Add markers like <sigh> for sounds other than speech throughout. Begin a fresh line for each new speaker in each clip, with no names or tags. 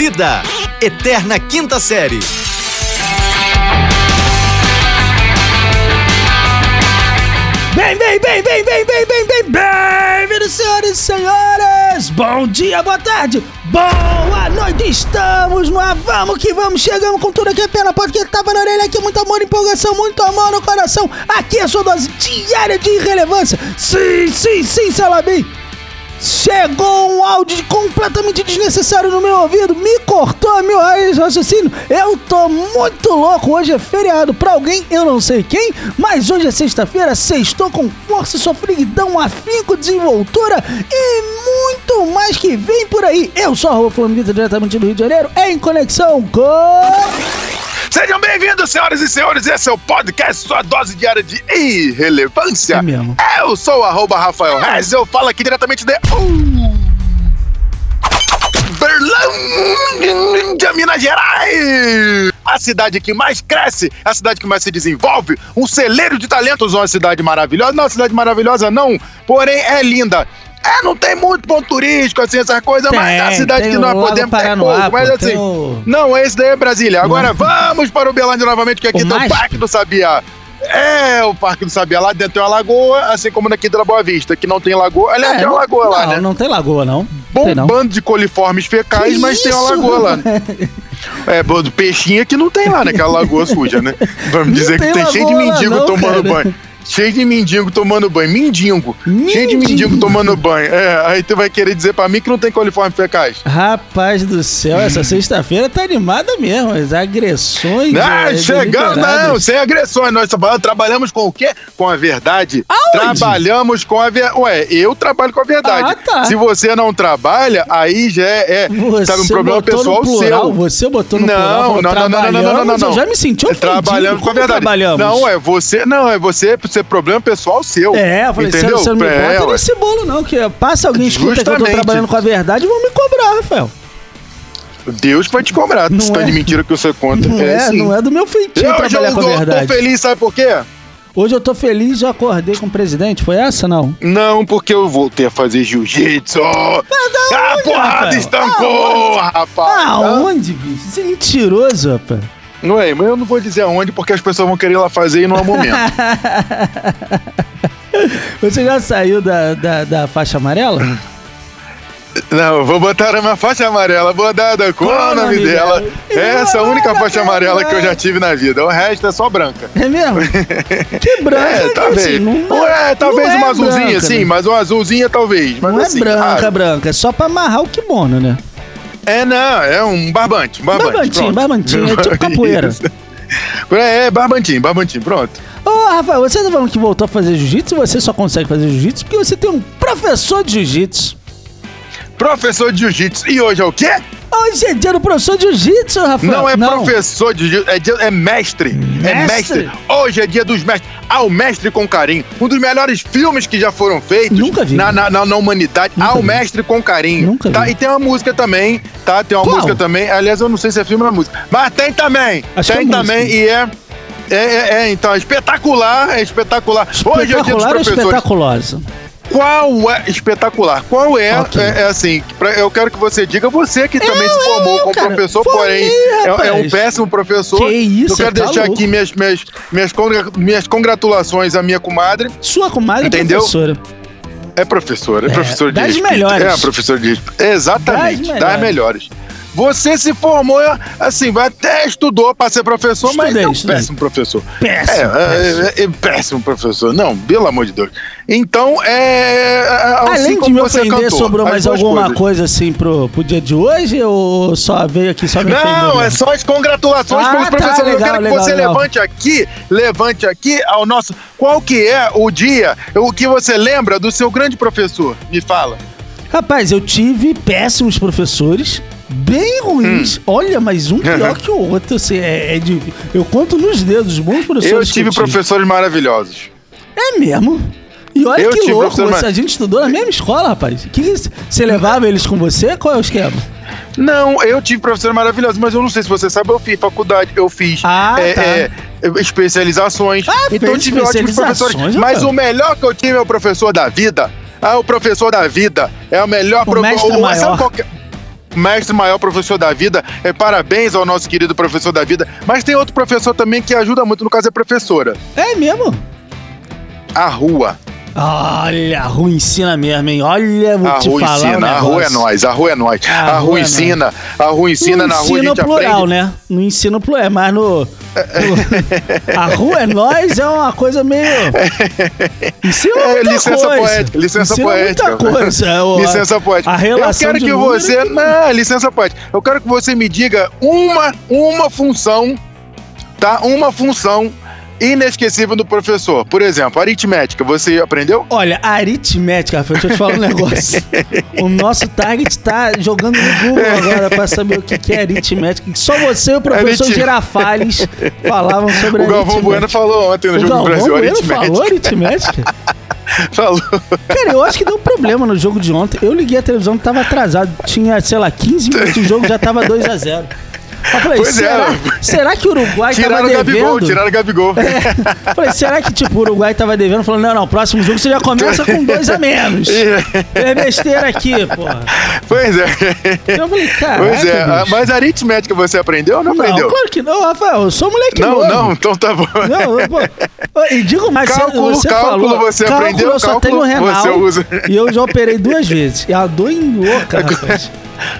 Vida, Eterna Quinta Série.
Bem, bem, bem, bem, bem, bem, bem, bem, bem-vindos, senhoras e senhores! Bom dia, boa tarde, boa noite! Estamos no ar, vamos que vamos, chegamos com tudo aqui pela porque tava na orelha aqui, muito amor, empolgação, muito amor no coração. Aqui é a sua dose diária de irrelevância. Sim, sim, sim, Salabim! Chegou um áudio completamente desnecessário no meu ouvido, me cortou meu raciocínio. Eu tô muito louco. Hoje é feriado pra alguém, eu não sei quem, mas hoje é sexta-feira. Sextou com força, sofridão, afinco, desenvoltura e muito mais que vem por aí. Eu sou a Rua Flamita, diretamente do Rio de Janeiro, em conexão com.
Sejam bem-vindos, senhoras e senhores. Esse é o podcast, sua dose diária de irrelevância.
É mesmo.
Eu sou o Rafael Reis, eu falo aqui diretamente de. Uh, Berlândia, Minas Gerais! A cidade que mais cresce, a cidade que mais se desenvolve, um celeiro de talentos, uma cidade maravilhosa. Não, uma cidade maravilhosa não, porém é linda. É, não tem muito ponto turístico, assim, essas coisas, mas é a cidade
tem
que nós podemos ter pouco, mas assim.
tem o-
Não, esse daí é Brasília. Agora vamos para o Belândia novamente, que aqui
O
tem o? Parque do Sabiá. É, o Parque do Sabiá. Lá dentro tem uma lagoa, assim como aqui da Boa Vista, que não tem lagoa. Aliás, tem uma
não-
lagoa lá,
não,
né?
Não tem lagoa, não.
Bom
tem, não.
bando de coliformes fecais,
Que
mas tem uma
isso?
lagoa lá. né? <laughs> É, do peixinho que não tem lá, né? Aquela lagoa suja, né? <laughs> Vamos dizer que
tem
tem cheio de
lagoa lá,
mendigo
não,
tomando
cara.
banho. Cheio de mendigo tomando banho. Mindingo. Cheio de
Mendigo.
mendigo tomando banho. É, aí tu vai querer dizer pra mim que não tem coliformes fecais.
Rapaz do céu, essa sexta-feira tá animada mesmo. As agressões.
Ah,
eh,
chegando, não, sem agressões. Nós tra- trabalhamos com o quê? Com a verdade.
Aonde?
Trabalhamos com a verdade. Ué, eu trabalho com a verdade.
Ah, tá.
Se você não trabalha, aí já é, é
Você
sabe, um problema pessoal
plural,
seu.
Você botou no
Não,
plural. falou,
não, não, não, não, não, não, não, não.
Já me senti ofendido.
Trabalhamos com a verdade.
trabalhamos?
Não, é você. Não, é você, ser problema pessoal seu.
É, eu falei,
entendeu?
você não me
É,
bota nesse bolo, não. Que passa alguém escuta que eu tô trabalhando com a verdade e vão me cobrar, Rafael.
Deus vai te cobrar.
Não
Se tá
é.
de mentira que você conta.
Não é,
sim.
não é do meu feitio
Eu
trabalhar
já
com a
tô,
verdade.
tô feliz, sabe por quê?
Hoje eu tô feliz, eu acordei com o presidente. Foi essa, não?
Não, porque eu voltei a fazer jiu-jitsu. A
onde,
porrada
Rafael?
estancou, rapaz.
Aonde, bicho? Você é mentiroso, rapaz.
Não é, mas eu não vou dizer aonde, porque as pessoas vão querer ir lá fazer e não é o momento. <laughs>
Você já saiu da, da, da faixa amarela?
não, vou botar uma faixa amarela Qual é o nome dela?
dela?
Essa é a única faixa amarela que eu já tive na vida. O resto é só branca.
É mesmo? <laughs> Que branca,
É, talvez.
assim, não,
Ué, talvez
não é
uma azulzinha,
branca,
sim,
né?
mas uma azulzinha talvez. Mas
Não
assim,
é branca, branca, é só pra amarrar o kimono, né?
É, não, é um barbante. Um barbante
Barbantinho, barbantinho, é tipo capoeira. <laughs>
Isso. É, barbantinho, barbantinho, pronto.
Ô, Rafael, você tá falando que voltou a fazer jiu-jitsu e você só consegue fazer jiu-jitsu porque você tem um professor de jiu-jitsu.
Professor de jiu-jitsu. E hoje é o quê?
Hoje é dia do professor de jiu-jitsu, Rafael.
Não é professor de jiu-jitsu, é, dia- é mestre. É
Mestre?
mestre. Hoje é dia dos mestres. Ao Mestre com Carinho. Um dos melhores filmes que já foram feitos
Nunca vi.
Na, na, na, na humanidade.
Nunca
Ao
vi.
Mestre com Carinho.
Nunca
tá?
vi.
E tem uma música também, tá? Tem uma
Qual?
música também. Aliás, eu não sei se é filme ou é música. Mas tem também.
Acho que
tem
é
também
música.
e é. É, é, é, então, é espetacular, é espetacular. Hoje é dia dos
Espetacular ou
professores.
espetaculosa?
Qual é espetacular? Qual é?
Ok.
É, é assim, pra- eu quero que você diga, você que também
Eu,
se formou
eu,
como
cara,
professor, porém é, é um péssimo professor.
Que isso,
Eu quero
tá
deixar
louco.
aqui minhas, minhas, minhas, minhas congratulações à minha comadre.
Sua comadre é
Entendeu?
professora.
É professora, é,
É,
professor de
das
espírito.
melhores.
É, professor de. Exatamente,
Das
das melhores. Você se formou, assim, até estudou para ser professor, mas
Estudei,
é um
estudei.
péssimo professor.
Péssimo,
É, é, é, é péssimo professor. Não, pelo amor de Deus. Então, é. assim
Além de me ofender, sobrou mais alguma
coisas.
coisa assim pro, pro dia de hoje ou só veio aqui só me?
Não, é só as congratulações
Ah,
pelos
tá,
professores.
legal,
Eu quero que
legal,
você
legal.
levante aqui, levante aqui ao nosso. Qual que é o dia, o que você lembra do seu grande professor? Me fala.
Rapaz, eu tive péssimos professores, bem ruins.
Hum.
Olha, mas um pior <laughs> que o outro. Assim, é, é de- eu conto nos dedos, bons professores.
Eu
que
tive professores maravilhosos.
É mesmo? E olha
Eu
que louco,
professor
você- a gente estudou na mesma escola, rapaz. Que você levava eles com você? Qual é o esquema?
Não, eu tive professores maravilhosos, mas eu não sei se você sabe, eu fiz faculdade, eu fiz
Ah,
é,
tá.
é, especializações.
Ah,
então eu tive ótimos professores. Mas o melhor que eu tive é o professor da vida. Ah, o professor da vida é o melhor
O mestre
Ou-
maior.
Que... mestre maior, professor da vida. É, parabéns ao nosso querido professor da vida. Mas tem outro professor também que ajuda muito, no caso é professora.
É mesmo?
A rua.
Olha, a rua ensina mesmo, hein? Olha, vou
A
te
rua
falar um
a rua é nós, a rua é nós.
A
A,
é
ensina, a rua ensina, na rua a gente
plural,
aprende.
né? No ensino plural, é mas no, no- <laughs> A rua é nós é uma coisa meio. Ensina
É, licença
coisa.
poética, licença
Ensina
poética.
Muita coisa. <laughs> o-
Licença poética.
A relação
Eu quero que
número
você.
é
Não, licença poética. Eu quero que você me diga uma, uma função, tá? Uma função inesquecível do professor. Por exemplo, aritmética. Você aprendeu?
Olha, a aritmética, Rafael, deixa eu te falar um negócio. <laughs> o nosso target tá jogando no Google agora pra saber o que é aritmética. Só você e o professor
Arit-
Girafales falavam sobre
O Galvão
aritmética.
Bueno falou ontem no
O
Jogo do
Galvão
Brasil
Bueno
aritmética.
falou aritmética? <laughs>
Falou.
Cara, eu acho que deu problema no jogo de ontem. Eu liguei a televisão, tava atrasado. Tinha, sei lá, 15 minutos o jogo já tava 2x0. Eu falei,
Pois é.
será, será que o Uruguai
Tiraram
tava
o Gabigol,
devendo?
tiraram o Gabigol.
É. Falei, será que tipo, o Uruguai tava devendo? Falando, não, não, próximo jogo você já começa com dois a menos. <laughs> É besteira aqui, porra.
Pois é.
Eu falei, cara.
Pois é. Ah, Mas aritmética você aprendeu ou não,
Não,
aprendeu?
claro que não, Rafael. Eu sou moleque
Não,
novo.
não, então tá bom.
Não, eu, pô, e digo mais, você-
Cálculo,
você
cálculo
falou.
você
cálculo
aprendeu,
eu só
cálculo
tenho renal.
você usa. <laughs>
E eu já operei duas vezes. E a dor em louca, <laughs> rapaz.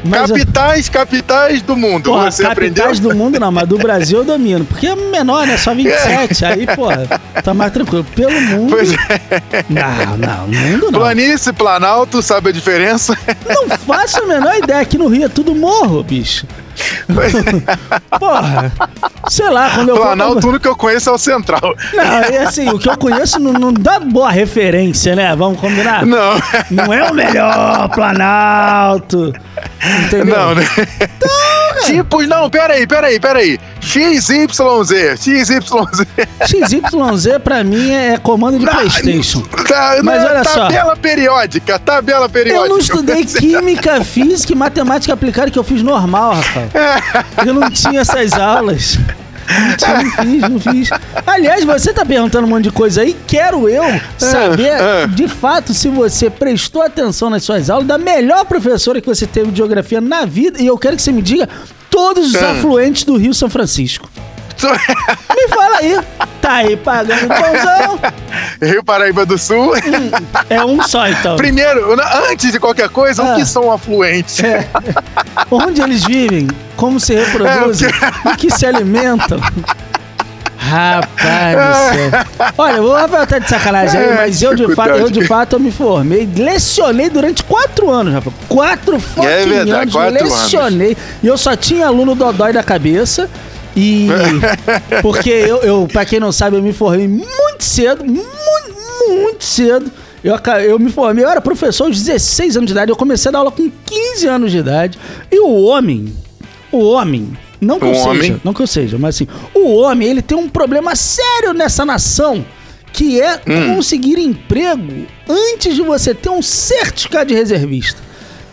Mas,
Capitais, capitais do mundo.
porra,
você aprendeu?
capitais do mundo não, mas do Brasil eu domino. Porque é menor, né? Só 27. Aí, porra, tá mais tranquilo. Pelo mundo.
Pois é.
Não, não, mundo não.
Planície, Planalto, sabe a diferença?
Não faço a menor ideia. Aqui no Rio é tudo morro, bicho. Porra. Sei lá, quando eu
Planalto, tudo que eu conheço é o Central.
Não, é assim, o que eu conheço não, não dá boa referência, né? Vamos combinar?
Não,
Não é o melhor Planalto. Entendeu?
não, né? Tipos, não, peraí, peraí, peraí. XYZ, XYZ.
XYZ pra mim é comando de Playstation.
Tá,
Mas
não,
olha só.
tabela periódica, tabela periódica.
Eu não estudei <laughs> química, física e matemática aplicada que eu fiz normal, Rafael. Eu não tinha essas aulas. Tinha, <laughs> não fiz, não fiz. Aliás, você tá perguntando um monte de coisa aí. Quero eu saber,
ah.
de fato, se você prestou atenção nas suas aulas da melhor professora que você teve de geografia na vida. E eu quero que você me diga todos os
Ah.
afluentes do Rio São Francisco. <laughs> Me fala aí. Tá aí pagando pãozão?
Rio Paraíba do Sul.
É um só, então.
Primeiro, antes de qualquer coisa,
Ah.
o que são afluentes?
É. Onde eles vivem? Como se reproduzem?
É,
Do que se alimentam? Rapaz do céu. Olha, o Rafael tá de sacanagem aí,
É,
mas eu de, fato, eu de
dificuldade.
fato eu me formei. Lecionei durante quatro anos, Rafael. Quatro fucking
É verdade,
anos.
quatro
lecionei. E eu só tinha aluno dodói da cabeça. E. <laughs> Porque eu, eu, pra quem não sabe, eu me formei muito cedo, muito, muito cedo. Eu, eu me formei, eu era professor aos 16 anos de idade, eu comecei a dar aula com 15 anos de idade. E o homem, o homem, não que eu
O
seja,
homem?
não que eu seja, mas assim, o homem, ele tem um problema sério nessa nação, que é
Hum.
conseguir emprego antes de você ter um certificado de reservista.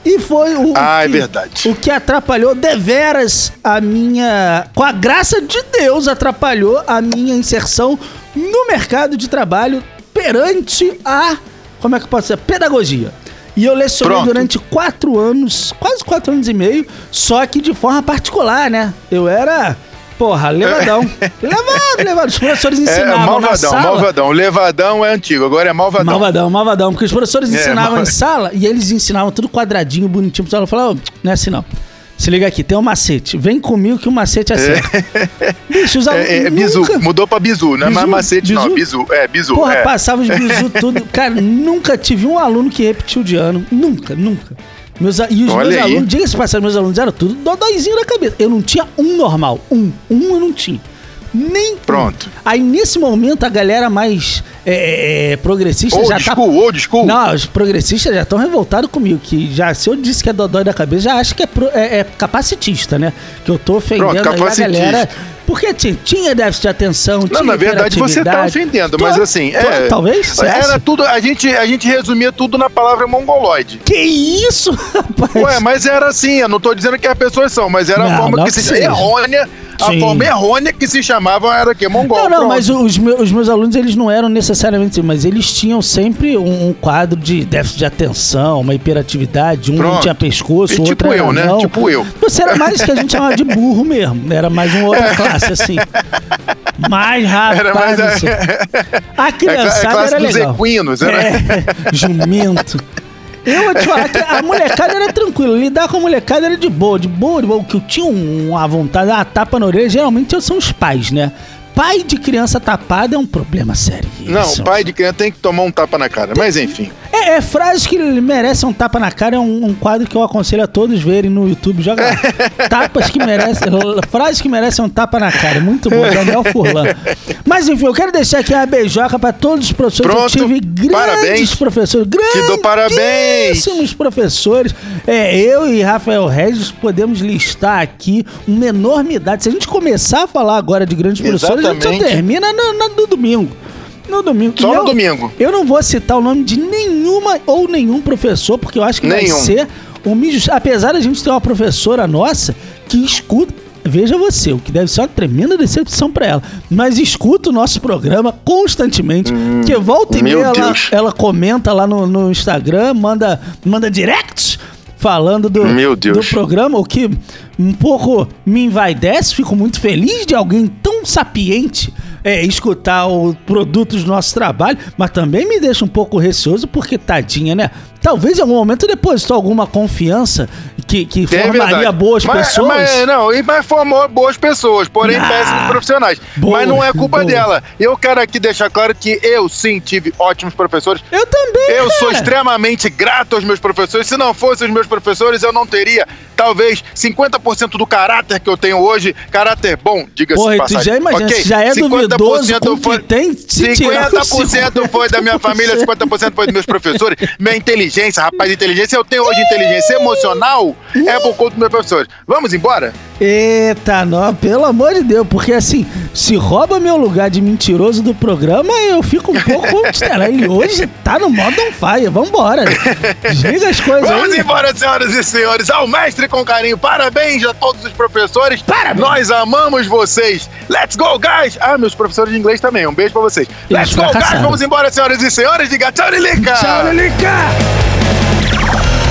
E foi o,
Ah, é
que-
verdade.
o que atrapalhou deveras a minha. Com a graça de Deus, atrapalhou a minha inserção no mercado de trabalho perante a. Como é que eu posso dizer? Pedagogia. E eu lecionei
Pronto.
durante quatro anos, quase quatro anos e meio, só que de forma particular, né? Eu era. Porra, levadão. <laughs> levado, levado. Os professores
É,
ensinavam na
malvadão,
sala.
malvadão. Levadão é antigo, agora é malvadão.
Malvadão, malvadão. Porque os professores
É,
ensinavam
mal-
em sala e eles ensinavam tudo quadradinho, bonitinho. O pessoal falava, "Ô, não é assim não. Se liga aqui, tem um macete. Vem comigo que o macete é certo. <laughs> Bicho, os alunos
É, é bizu,
nunca...
mudou pra bizu, não é mais
Bizu?
macete, não.
Bizu?
Bizu, é, bizu.
Porra,
é.
passava os bizu tudo. Cara, nunca tive um aluno que repetiu de ano. Nunca, nunca. Meus, e os
Olha
meus
aí.
alunos, diga-se passar, meus alunos eram tudo dodóizinho na cabeça. Eu não tinha um normal. Um. Um eu não tinha. Nem.
Pronto.
Aí nesse momento a galera mais é, é, progressista
Old
já tá.
school, old school.
Não, os progressistas já estão revoltados comigo. Que já, se eu disse que é dodói da cabeça, já acho que é, pro- é- é capacitista, né? Que eu tô ofendendo
Pronto,
aí a galera Porque ti- tinha déficit de atenção,
Não, na verdade você tá ofendendo, mas assim,
tô-
é.
Talvez? Você
Era
acha?
tudo. A gente, a gente resumia tudo na palavra mongoloide.
Que isso, <laughs> rapaz?
Ué, mas era assim, eu não tô dizendo que as pessoas são, mas era a
Não,
forma
não
que,
que
se
seja.
errônea, a
Sim.
forma errônea que se chamavam era que mongol.
Não, não,
pronto.
mas os meus, os meus alunos, eles não eram necessariamente, mas eles tinham sempre um, um quadro de déficit de atenção, uma hiperatividade, um não
Pronto.
tinha pescoço,
E tipo
outro era
eu, né?
não.
Tipo eu.
Você era mais que a gente chamava de burro mesmo, era mais uma outra <laughs> classe, assim. Mais rapaz,
Era mais a-
assim. <laughs> a
É cla- é
criançada
classe
era
dos
legal.
equinos, né?
É, <laughs> jumento. Eu vou te falar que a molecada era tranquila. Lidar com a molecada era de boa, de boa, de boa. O que eu tinha um- uma vontade, uma tapa na orelha, geralmente são os pais, né? Pai de criança tapada é um problema sério.
Não,
Isso.
pai de criança tem que tomar um tapa na cara. Mas enfim.
É, é frases que merecem um tapa na cara, é um, um quadro que eu aconselho a todos verem no YouTube. Joga lá. <laughs> Tapas que merecem. Frases que merecem um tapa na cara. Muito bom, Daniel Furlan. Mas enfim, eu quero deixar aqui a beijoca pra todos os professores.
Pronto.
Eu tive grandes
Parabéns.
professores. Grandes
dou parabéns.
Professores. É, eu e Rafael Regis podemos listar aqui uma enormidade. Se a gente começar a falar agora de grandes professores, a gente só
Exatamente.
termina no, no- no domingo. No domingo.
Só no
eu-
domingo.
Eu não vou citar o nome de nenhuma ou nenhum professor, porque eu acho que
Nenhum.
vai ser um mijo. Apesar da gente ter uma professora nossa que escuta. Veja você, o que deve ser uma tremenda decepção pra ela. Mas escuta o nosso programa constantemente. que volta e
Hum,
meia ela, ela comenta lá no, no Instagram, manda, manda directs falando do, do programa, o que um pouco me envaidece. Fico muito feliz de alguém tão sapiente é, escutar os produtos do nosso trabalho, mas também me deixa um pouco receoso, porque tadinha, né? Talvez em algum momento depositou alguma confiança que, que
É
formaria boas
mas,
pessoas.
Mas, não, e mas formou boas pessoas, porém
Ah,
péssimos profissionais.
boa,
mas não é culpa
boa.
dela. Eu quero aqui deixar claro que eu sim tive ótimos professores.
Eu também,
Eu
cara.
sou extremamente grato aos meus professores. Se não fossem os meus professores, eu não teria talvez 50% do caráter que eu tenho hoje. Caráter bom, diga-se
Porra, e tu
passagem.
já imagina,
ok?
se já é
50%
duvidoso com
foi-
tem, se tirar os
50% foi da minha família, 50% foi dos meus professores. Minha inteligência, rapaz, inteligência. Eu tenho hoje inteligência emocional, é por conta dos meus professores. Vamos embora?
Eita, não, pelo amor de Deus, porque assim, se rouba meu lugar de mentiroso do programa, eu fico um pouco. <laughs> Ele hoje tá no modo on fire, vambora. Diga as coisas
Vamos
aí.
embora, senhoras e senhores. Ao mestre com carinho. Parabéns a todos os professores.
Parabéns.
Nós amamos vocês. Let's go, guys. Ah, meus professores de inglês também. Um beijo pra vocês.
Eles
Let's go, guys. Vamos embora, senhoras e senhores. Diga tchau, Lilica.
Tchau, Lilica!